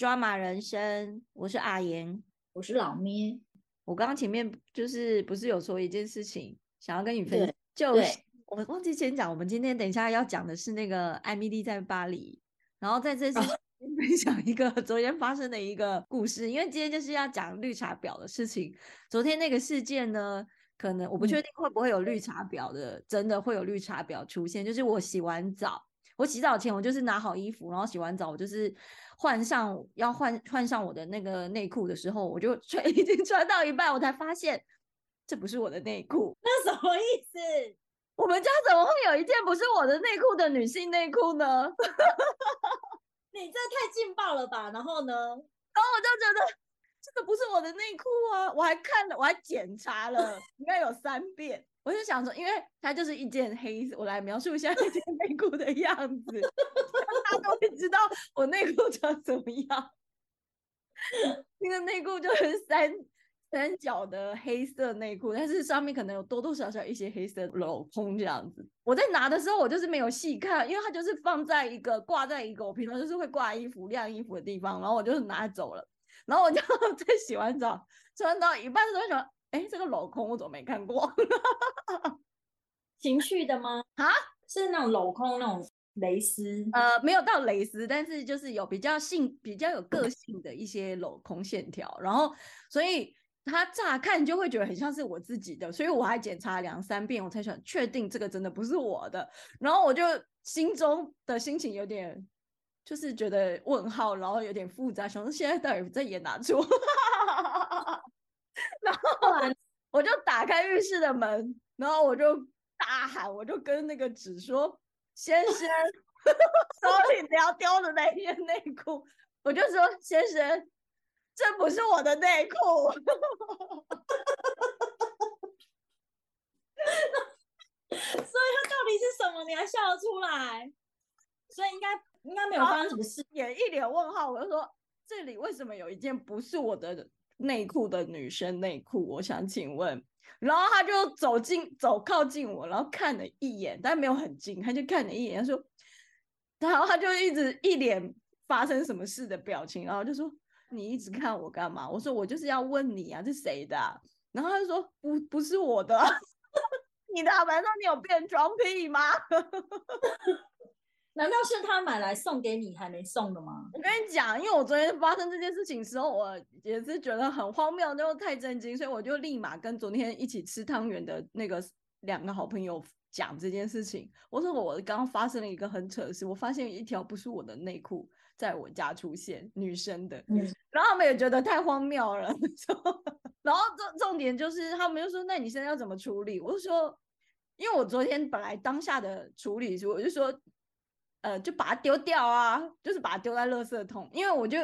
抓马人生，我是阿言，我是老咩。我刚刚前面就是不是有说一件事情，想要跟你分享，就是我们忘记先讲，我们今天等一下要讲的是那个艾米丽在巴黎，然后在这之前 分享一个昨天发生的一个故事，因为今天就是要讲绿茶婊的事情。昨天那个事件呢，可能我不确定会不会有绿茶婊的，真的会有绿茶婊出现。就是我洗完澡，我洗澡前我就是拿好衣服，然后洗完澡我就是换上要换换上我的那个内裤的时候，我就穿 已经穿到一半，我才发现这不是我的内裤。那什么意思？我们家怎么会有一件不是我的内裤的女性内裤呢？你这太劲爆了吧！然后呢？然后我就觉得这个不是我的内裤啊！我还看了，我还检查了，应该有三遍。我就想说，因为它就是一件黑色，我来描述一下 那件内裤的样子，大家都会知道我内裤长怎么样。那个内裤就是三三角的黑色内裤，但是上面可能有多多少少一些黑色镂空这样子。我在拿的时候，我就是没有细看，因为它就是放在一个挂在一个我平常就是会挂衣服、晾衣服的地方，然后我就是拿走了。然后我就在洗完澡穿到一半的时候，哎，这个镂空我怎么没看过？情趣的吗？啊，是那种镂空那种蕾丝？呃，没有到蕾丝，但是就是有比较性、比较有个性的一些镂空线条。然后，所以它乍看就会觉得很像是我自己的，所以我还检查两三遍，我才想确定这个真的不是我的。然后我就心中的心情有点。就是觉得问号，然后有点复杂，想说现在到底在演哪出？然后我就打开浴室的门，然后我就大喊，我就跟那个纸说：“先生，手里不要丢的那件内裤。”我就说：“先生，这不是我的内裤。”所以它到底是什么？你还笑得出来？所以应该应该没有发生什么事，也一脸问号。我就说：“这里为什么有一件不是我的内裤的女生内裤？”我想请问。然后他就走近，走靠近我，然后看了一眼，但没有很近，他就看了一眼，他说：“然后他就一直一脸发生什么事的表情，然后就说：‘你一直看我干嘛？’我说：‘我就是要问你啊，是谁的？’然后他就说：‘不，不是我的。’你的，难道你有变装癖吗？难道是他买来送给你还没送的吗？我跟你讲，因为我昨天发生这件事情时候，我也是觉得很荒谬，又太震惊，所以我就立马跟昨天一起吃汤圆的那个两个好朋友讲这件事情。我说我刚刚发生了一个很扯的事，我发现一条不是我的内裤在我家出现，女生的，嗯，然后他们也觉得太荒谬了。然后重重点就是他们就说：“那你现在要怎么处理？”我就说：“因为我昨天本来当下的处理是，我就说。”呃，就把它丢掉啊，就是把它丢在垃圾桶，因为我就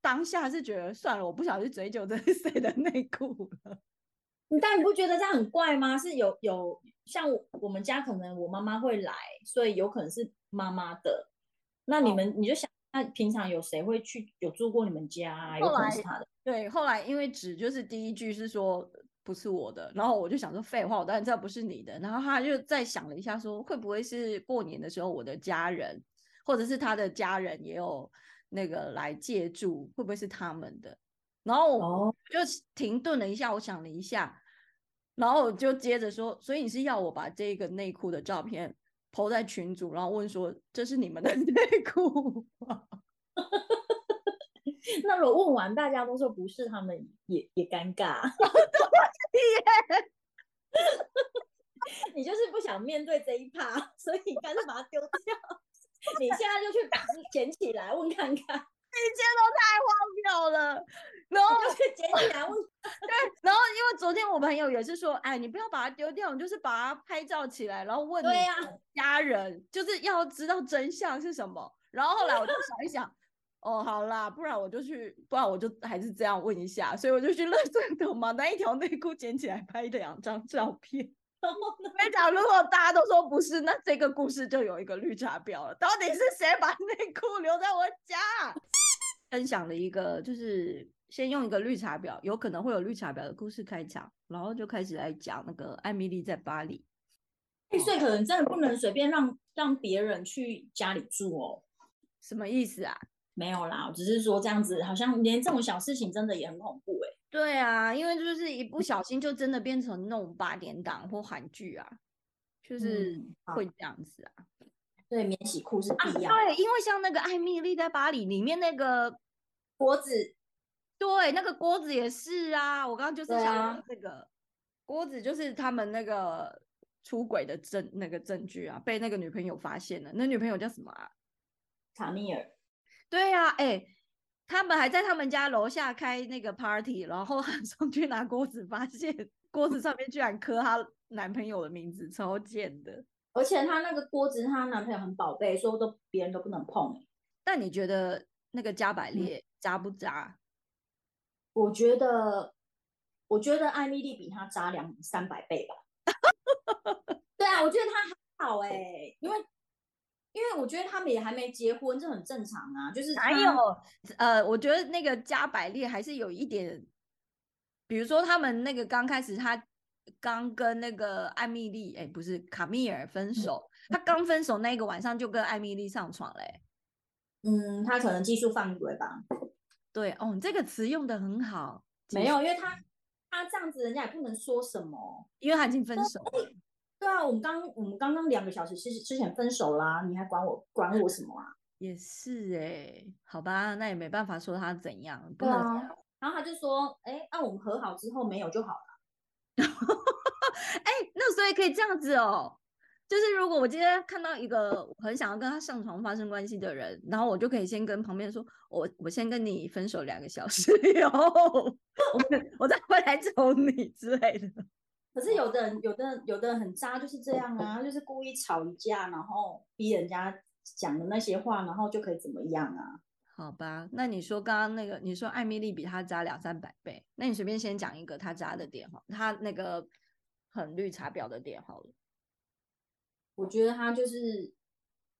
当下是觉得算了，我不想去追究这是谁的内裤了。你但你不觉得这样很怪吗？是有有像我们家可能我妈妈会来，所以有可能是妈妈的。那你们你就想，那平常有谁会去有住过你们家？有可能是他的。对，后来因为纸就是第一句是说不是我的，然后我就想说废话，我当然知道不是你的。然后他就再想了一下，说会不会是过年的时候我的家人，或者是他的家人也有那个来借住，会不会是他们的？然后我就停顿了一下，我想了一下，然后我就接着说，所以你是要我把这个内裤的照片抛在群组，然后问说这是你们的 内裤吗？那如果问完大家都说不是，他们也也尴尬。你就是不想面对这一趴，所以你干脆把它丢掉。你现在就去把它捡起来问看看，一切都太荒谬了。然后就去捡起来问，对。然后因为昨天我朋友也是说，哎，你不要把它丢掉，你就是把它拍照起来，然后问你家人，就是要知道真相是什么。然后后来我就想一想。哦，好啦，不然我就去，不然我就还是这样问一下，所以我就去垃圾桶嘛，拿一条内裤捡起来拍两张照片。我跟你讲，如果大家都说不是，那这个故事就有一个绿茶婊了。到底是谁把内裤留在我家？分享了一个，就是先用一个绿茶婊，有可能会有绿茶婊的故事开场，然后就开始来讲那个艾米丽在巴黎。所以可能真的不能随便让让别人去家里住哦。什么意思啊？没有啦，我只是说这样子，好像连这种小事情真的也很恐怖哎、对啊，因为就是一不小心就真的变成那种八点档或韩剧啊，就是会这样子啊。对，免洗裤是啊，必要的。对，因为像那个《艾米丽在巴黎》里面那个，锅子对，那个锅子也是啊。我刚刚就是想这个锅子，就是他们那个出轨的证那个证据啊，被那个女朋友发现了。那女朋友叫什么啊？卡米尔，对呀、啊，哎、他们还在他们家楼下开那个 party，然后 喊上去拿锅子，发现锅子上面居然刻她男朋友的名字，超贱的。而且她那个锅子，她男朋友很宝贝，说都别人都不能碰、欸。但你觉得那个加百嗯列渣不渣？我觉得，我觉得艾米丽比他渣两三百倍吧。对啊，我觉得他还好哎、因为我觉得他们也还没结婚，这很正常啊。就是他还有，呃，我觉得那个加百列还是有一点，比如说他们那个刚开始，他刚跟那个艾米丽，哎，不是卡米尔分手，他刚分手那个晚上就跟艾米丽上床嘞、嗯，他可能技术犯规吧。对，哦，你这个词用的很好，没有，因为他他这样子，人家也不能说什么。因为他已经分手了。对啊，我们刚我们刚刚两个小时之之前分手啦，你还管我管我什么啊？也是哎、好吧，那也没办法说他怎样，不对能。啊。然后他就说，哎，那、我们和好之后没有就好了。哎、那所以可以这样子哦，就是如果我今天看到一个我很想要跟他上床发生关系的人，然后我就可以先跟旁边说，我我先跟你分手两个小时以后，我我再回来找你之类的。可是有的人，有的人有的人很渣，就是这样啊，就是故意吵一架，然后逼人家讲的那些话，然后就可以怎么样啊？好吧，那你说刚刚那个，你说艾米丽比他渣两三百倍，那你随便先讲一个他渣的点哈，他那个很绿茶婊的点好了。我觉得他就是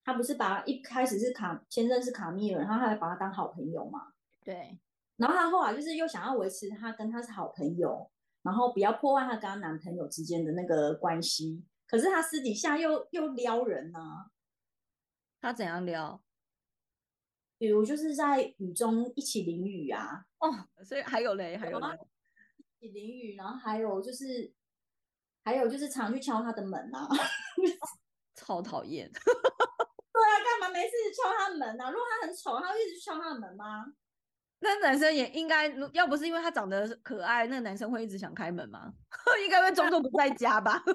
他不是把一开始是卡先认识卡米尔，然后他还把他当好朋友嘛，对，然后他后来就是又想要维持他跟他是好朋友，然后不要破坏她跟她男朋友之间的那个关系，可是她私底下又又撩人啊，她怎样撩？比如就是在雨中一起淋雨啊，哦，所以还有嘞，还有嘞一起淋雨，然后还有就是还有就是常去敲他的门啊。超讨厌。对啊，干嘛没事敲他的门啊？如果他很丑，他会一直去敲他的门吗？那男生也应该，如要不是因为他长得可爱，那个男生会一直想开门吗？应该会装作不在家吧？对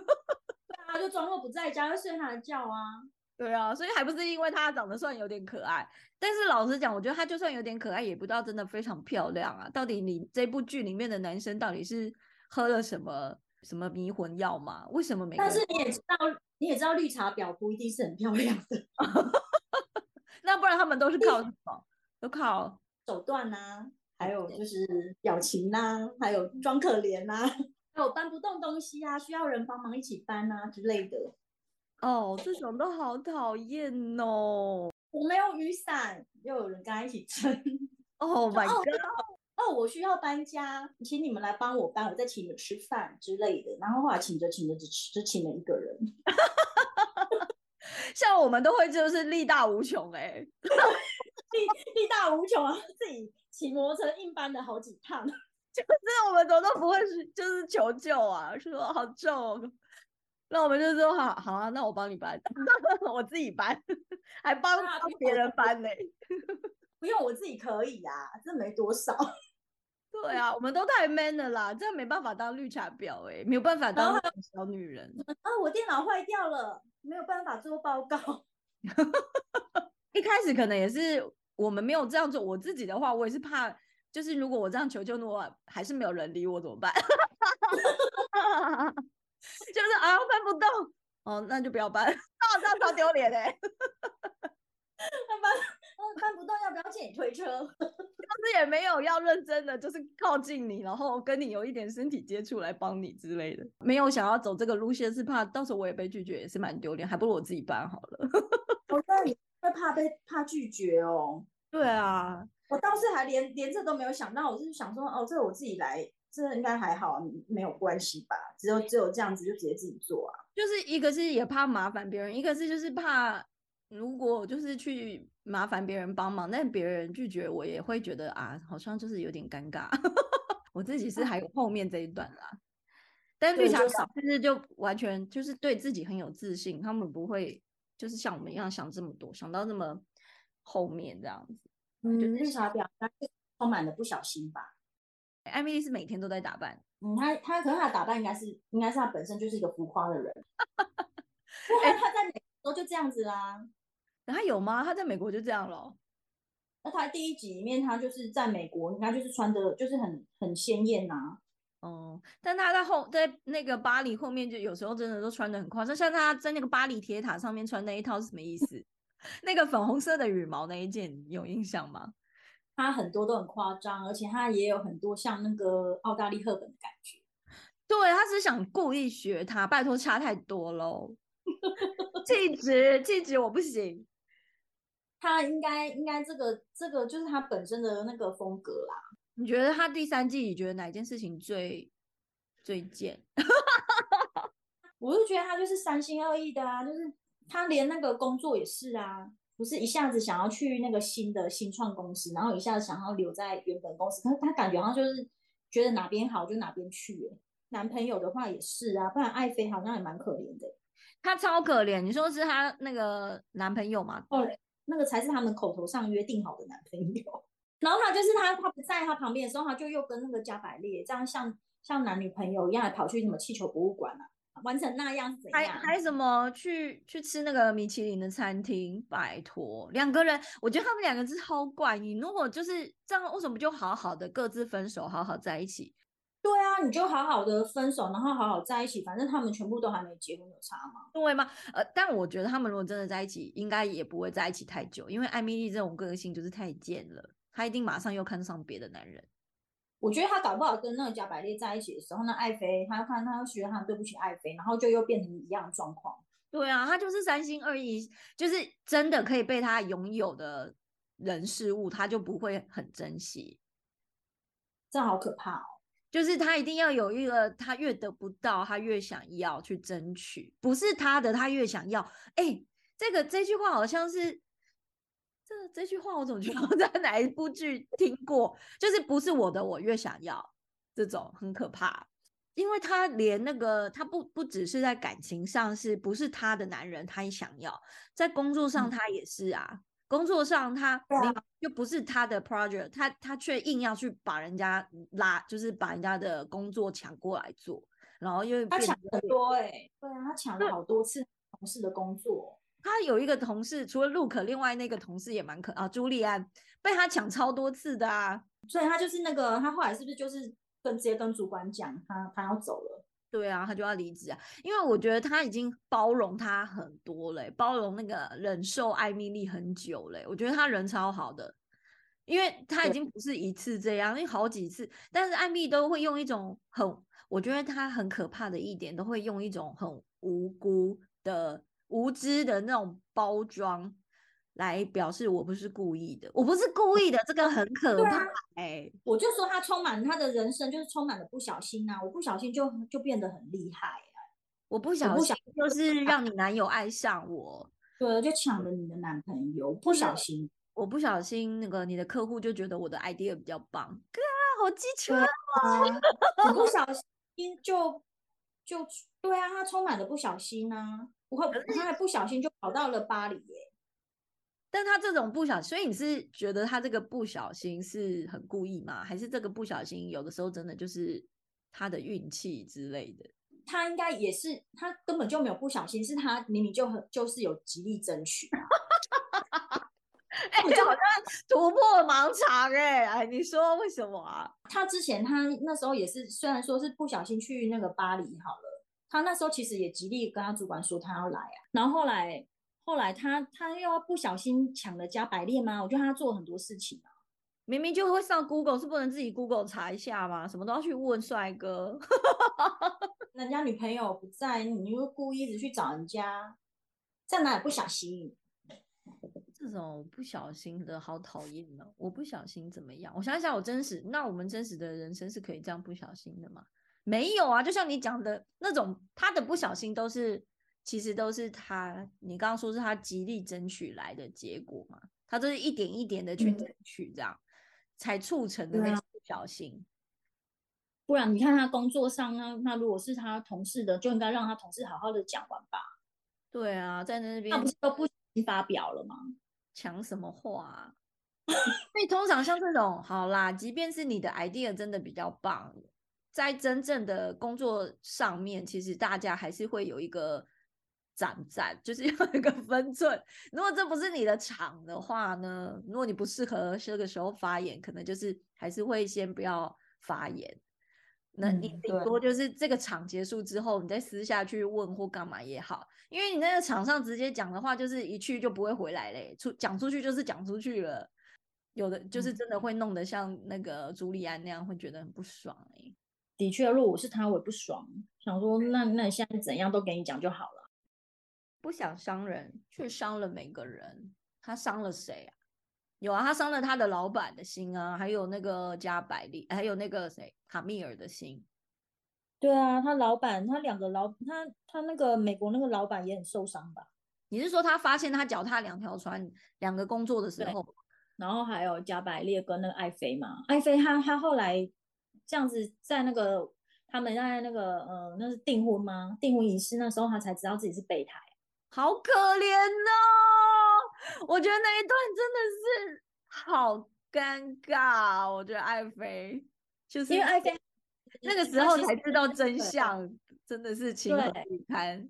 啊，就装作不在家，会睡他的觉啊。对啊，所以还不是因为他长得算有点可爱，但是老实讲，我觉得他就算有点可爱，也不知道真的非常漂亮啊。到底你这部剧里面的男生到底是喝了什么什么迷魂药吗？为什么每个人但是你也知道，你也知道绿茶婊不一定是很漂亮的 那不然他们都是靠什么？都靠手段呐、还有就是表情呐、还有装可怜呐、还有搬不动东西啊，需要人帮忙一起搬啊之类的。哦，这种都好讨厌哦。我没有雨伞，又有人跟他一起撑。Oh my 哦 god！哦，我需要搬家，请你们来帮我搬，我再请你们吃饭之类的。然后后来请着请着只只请了一个人，像我们都会就是力大无穷哎、力力大无穷啊，自己骑摩托车硬搬了好几趟。就是我们怎么都不会是就是求救啊，说好重哦，那我们就说好好啊，那我帮你搬，我自己搬，还帮帮别人搬呢、不用我自己可以啊，这没多少。对啊，我们都太 man 了啦，这样没办法当绿茶婊哎、没有办法当小女人。啊，我电脑坏掉了，没有办法做报告。一开始可能也是我们没有这样做，我自己的话，我也是怕，就是如果我这样求救，的话还是没有人理我怎么办？就是啊搬不动，哦那就不要搬，那 这样超丢脸哎。搬搬不动，要不要借你推车？就是也没有要认真的，就是靠近你，然后跟你有一点身体接触来帮你之类的，没有想要走这个路线，是怕到时候我也被拒绝，也是蛮丢脸，还不如我自己搬好了。我真的会怕被怕拒绝哦。对啊，我倒是还连连这都没有想到，我是想说，哦，这个我自己来，这应该还好啊，没有关系吧？只有只有这样子就直接自己做啊。就是一个是也怕麻烦别人，一个是就是怕如果就是去麻烦别人帮忙，但别人拒绝我，也会觉得啊，好像就是有点尴尬。我自己是还有后面这一段啦，但绿茶婊其实就完全就是对自己很有自信，他们不会就是像我们一样想这么多，想到那么后面这样子。嗯，绿茶婊她是充满了不小心吧？艾米丽是每天都在打扮，嗯，她她可能她打扮应该是应该是她本身就是一个浮夸的人。哎，她在美国就这样子啦。他有吗？她在美国就这样了。那她第一集里面，她就是在美国，应该就是穿的，就是很很鲜艳呐。哦，但他在后在那个巴黎后面，就有时候真的都穿的很夸张。像他在那个巴黎铁塔上面穿那一套是什么意思？那个粉红色的羽毛那一件有印象吗？他很多都很夸张，而且他也有很多像那个奥黛丽赫本的感觉。对，他是想故意学他，拜托差太多喽。气质气质我不行。他应该应该这个这个就是他本身的那个风格啦。你觉得他第三季你觉得哪件事情最最贱？我就觉得他就是三心二意的啊，就是他连那个工作也是啊，不是一下子想要去那个新的新创公司，然后一下子想要留在原本公司，可是他感觉好像就是觉得哪边好就哪边去。男朋友的话也是啊，不然爱妃好像也蛮可怜的。他超可怜，你说是他那个男朋友吗？哦。那个才是他们口头上约定好的男朋友，然后他就是他，他不在他旁边的时候，他就又跟那个加百列这样像像男女朋友一样，跑去什么气球博物馆啊，玩成那样怎样？还还什么去去吃那个米其林的餐厅？拜托，两个人，我觉得他们两个是超怪。你如果就是这样，为什么就好好的各自分手，好好在一起？对啊，你就好好的分手，然后好好在一起，反正他们全部都还没结婚，有差吗？对吗？呃，但我觉得他们如果真的在一起，应该也不会在一起太久，因为艾米丽这种个性就是太贱了，她一定马上又看上别的男人。我觉得他搞不好跟那个加百列在一起的时候，那爱妃，他看他又觉得他对不起爱妃，然后就又变成一样的状况。对啊，他就是三心二意，就是真的可以被他拥有的人事物，他就不会很珍惜。这好可怕哦。就是他一定要有一个，他越得不到，他越想要去争取，不是他的，他越想要。哎，这个这句话好像是，这这句话我总觉得 我在哪一部剧听过，就是不是我的，我越想要，这种很可怕，因为他连那个他不不只是在感情上是不是他的男人，他也想要，在工作上他也是啊。工作上他又不是他的 project，他他却硬要去把人家拉，就是把人家的工作抢过来做，然后又他抢很多哎，对啊，他抢了好多次同事的工作。他有一个同事，除了 Luke，另外那个同事也蛮可啊，朱利安被他抢超多次的啊，所以他就是那个他后来是不是就是跟直接跟主管讲他他要走了。对啊，他就要离职啊，因为我觉得他已经包容他很多嘞，包容那个忍受艾米丽很久嘞。我觉得他人超好的，因为他已经不是一次这样，因为好几次，但是艾米都会用一种很，我觉得他很可怕的一点，都会用一种很无辜的、无知的那种包装。来表示我不是故意的，我不是故意的，这个很可怕哎！我就说他充满他的人生就是充满了不小心啊，我不小心就就变得很厉害啊，我不小心就是让你男友爱上我，对，就抢了你的男朋友，不小心，我不小心那个你的客户就觉得我的 idea 比较棒，哥好机车啊！你不小心就就对啊，他充满了不小心啊，我他还不小心就跑到了巴黎耶。但他这种不小心，所以你是觉得他这个不小心是很故意吗？还是这个不小心有的时候真的就是他的运气之类的？他应该也是，他根本就没有不小心，是他明明就很就是有极力争取。哎，就好像突破盲肠哎哎，你说为什么啊？他之前他那时候也是，虽然说是不小心去那个巴黎好了，他那时候其实也极力跟他主管说他要来啊，然后后来。后来他他又要不小心抢了加百列吗？我觉得他做很多事情啊，明明就会上 Google，是不能自己 Google 查一下吗？什么都要去问帅哥，人家女朋友不在，你又故意一直去找人家，在哪里不小心？这种不小心的好讨厌呢。我不小心怎么样？我想想，我真实，那我们真实的人生是可以这样不小心的吗？没有啊，就像你讲的那种，他的不小心都是。其实都是他，你刚刚说是他极力争取来的结果嘛？他都是一点一点的去嗯争取，这样、才促成的那不小心。不然你看他工作上呢，那如果是他同事的，就应该让他同事好好的讲完吧。对啊，在那那边不是都不发表了吗？讲什么话啊、所以通常像这种，好啦，即便是你的 idea 真的比较棒，在真正的工作上面，其实大家还是会有一个展展，就是要有一个分寸。如果这不是你的场的话呢，如果你不适合这个时候发言，可能就是还是会先不要发言。那你顶多就是这个场结束之后，你再私下去问或干嘛也好，因为你那个场上直接讲的话，就是一去就不会回来嘞，出讲出去就是讲出去了。有的就是嗯真的会弄得像那个朱利安那样，会觉得很不爽哎、的确，如果我是他，我也不爽，想说那那你现在怎样都给你讲就好了。不想伤人，却伤了每个人。他伤了谁啊？有啊，他伤了他的老板的心啊，还有那个加百利，还有那个谁卡密尔的心。对啊，他老板，他两个老，他他那个美国那个老板也很受伤吧？你是说他发现他脚踏两条船，两个工作的时候，然后还有加百列跟那个艾菲嘛，艾菲他他后来这样子在那个他们在那个呃那是订婚吗？订婚仪式那时候他才知道自己是备胎。好可怜哦！我觉得那一段真的是好尴尬。我觉得爱妃就是因为爱妃那个时候才知道真相，真的是情何以堪。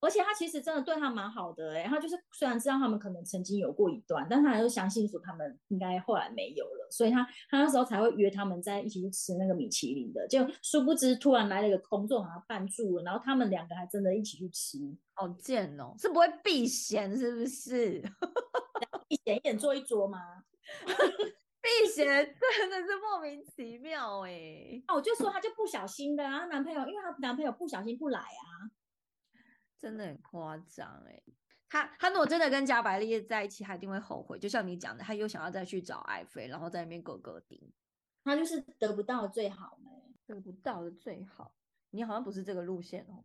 而且他其实真的对他蛮好的哎、他就是虽然知道他们可能曾经有过一段，但他还是相信说他们应该后来没有了，所以他他那时候才会约他们在一起去吃那个米其林的，就殊不知突然来了一个工作把他绊住了，然后他们两个还真的一起去吃，好贱哦，是不会避嫌是不是？一点一点坐一桌吗？避嫌真的是莫名其妙哎，啊，我就说她就不小心的啊，她男朋友因为她男朋友不小心不来啊，真的很夸张哎。他他如果真的跟加百列在一起，他一定会后悔。就像你讲的，他又想要再去找爱妃，然后在那边咯咯丁。他就是得不到最好呢、得不到的最好。你好像不是这个路线哦，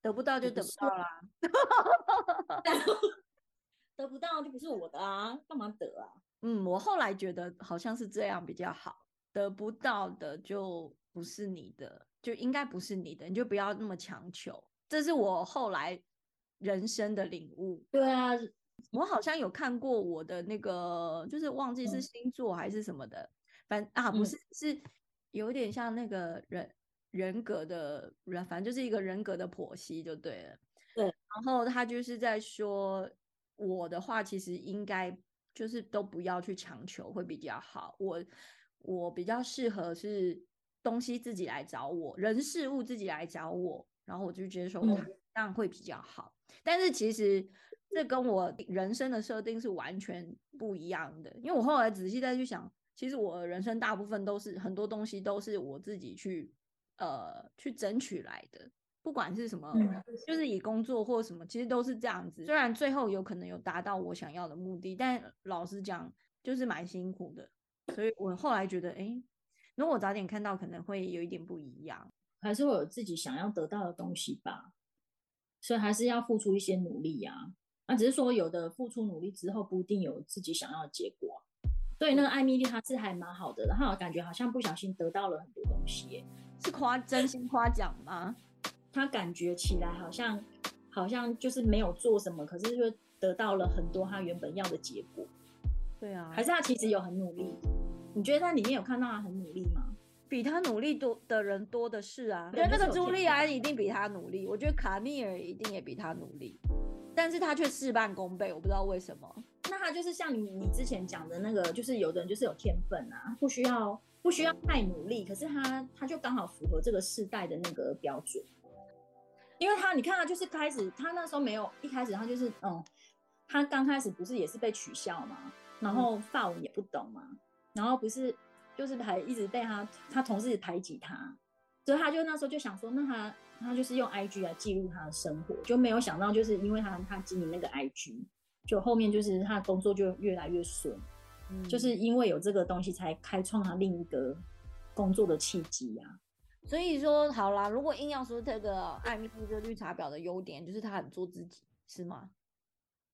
得不到就得不到啦。得不到就不是我的啊，干嘛得啊？嗯，我后来觉得好像是这样比较好，得不到的就不是你的，就应该不是你的，你就不要那么强求。这是我后来人生的领悟。对啊，我好像有看过我的那个，就是忘记是嗯星座还是什么的，反啊不嗯是，是有点像那个人人格的人，反正就是一个人格的剖析就对了。对，然后他就是在说我的话，其实应该就是都不要去强求会比较好。我我比较适合是东西自己来找我，人事物自己来找我，然后我就接受它，嗯这样会比较好。但是其实这跟我人生的设定是完全不一样的，因为我后来仔细再去想，其实我人生大部分都是很多东西都是我自己去呃去争取来的，不管是什么，嗯就是以工作或什么，其实都是这样子。虽然最后有可能有达到我想要的目的，但老实讲，就是蛮辛苦的。所以我后来觉得，哎，如果我早点看到，可能会有一点不一样。还是会有自己想要得到的东西吧，所以还是要付出一些努力呀、啊。只是说有的付出努力之后，不一定有自己想要的结果啊、所以那个艾米丽她是还蛮好的，然后感觉好像不小心得到了很多东西耶，是夸真心夸奖吗？她感觉起来好像好像就是没有做什么，可是就得到了很多她原本要的结果，对啊，还是她其实有很努力？你觉得她里面有看到她很努力吗？比他努力多的人多的是啊。我对觉得那个朱莉安一定比他努力，我觉得卡米尔一定也比他努力，但是他却事半功倍，我不知道为什么。那他就是像你你之前讲的那个，就是有的人就是有天分啊，不需要不需要太努力，可是他他就刚好符合这个世代的那个标准。因为他你看他就是开始，他那时候没有一开始他就是嗯，他刚开始不是也是被取笑嘛，然后法文也不懂嘛，然后不是就是还一直被他他同事排挤他，所以他就那时候就想说，那他他就是用 IG 来记录他的生活，就没有想到就是因为他他经营那个 IG。就后面就是他的工作就越来越顺，嗯就是因为有这个东西才开创他另一个工作的契机啊。所以说好啦，如果硬要说这个艾米丽这绿茶婊的优点，就是她很做自己，是吗？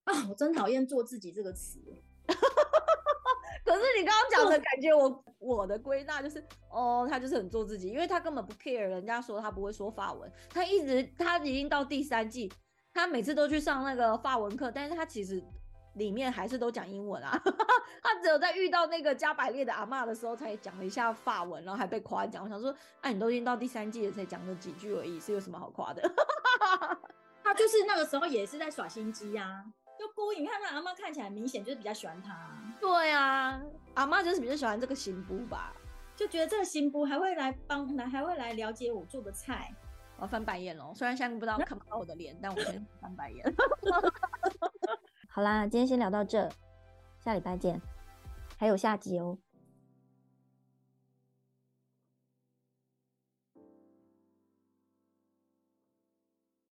啊，我真讨厌“做自己”这个词。可是你刚刚讲的感觉，我我的归纳就是，哦，他就是很做自己，因为他根本不 care 人家说他不会说法文，他一直他已经到第三季，他每次都去上那个法文课，但是他其实里面还是都讲英文啊，他只有在遇到那个加百列的阿妈的时候才讲了一下法文，然后还被夸奖。我想说，哎，你都已经到第三季了，才讲了几句而已，是有什么好夸的？他就是那个时候也是在耍心机呀。就故意，你看那阿妈看起来明显就是比较喜欢他。对啊，阿妈就是比较喜欢这个新夫吧，就觉得这个新夫还会来帮，来还会来了解我做的菜。我翻白眼喽，虽然现在不知道看不到我的脸，但我先 翻白眼。好啦，今天先聊到这，下礼拜见，还有下集哦。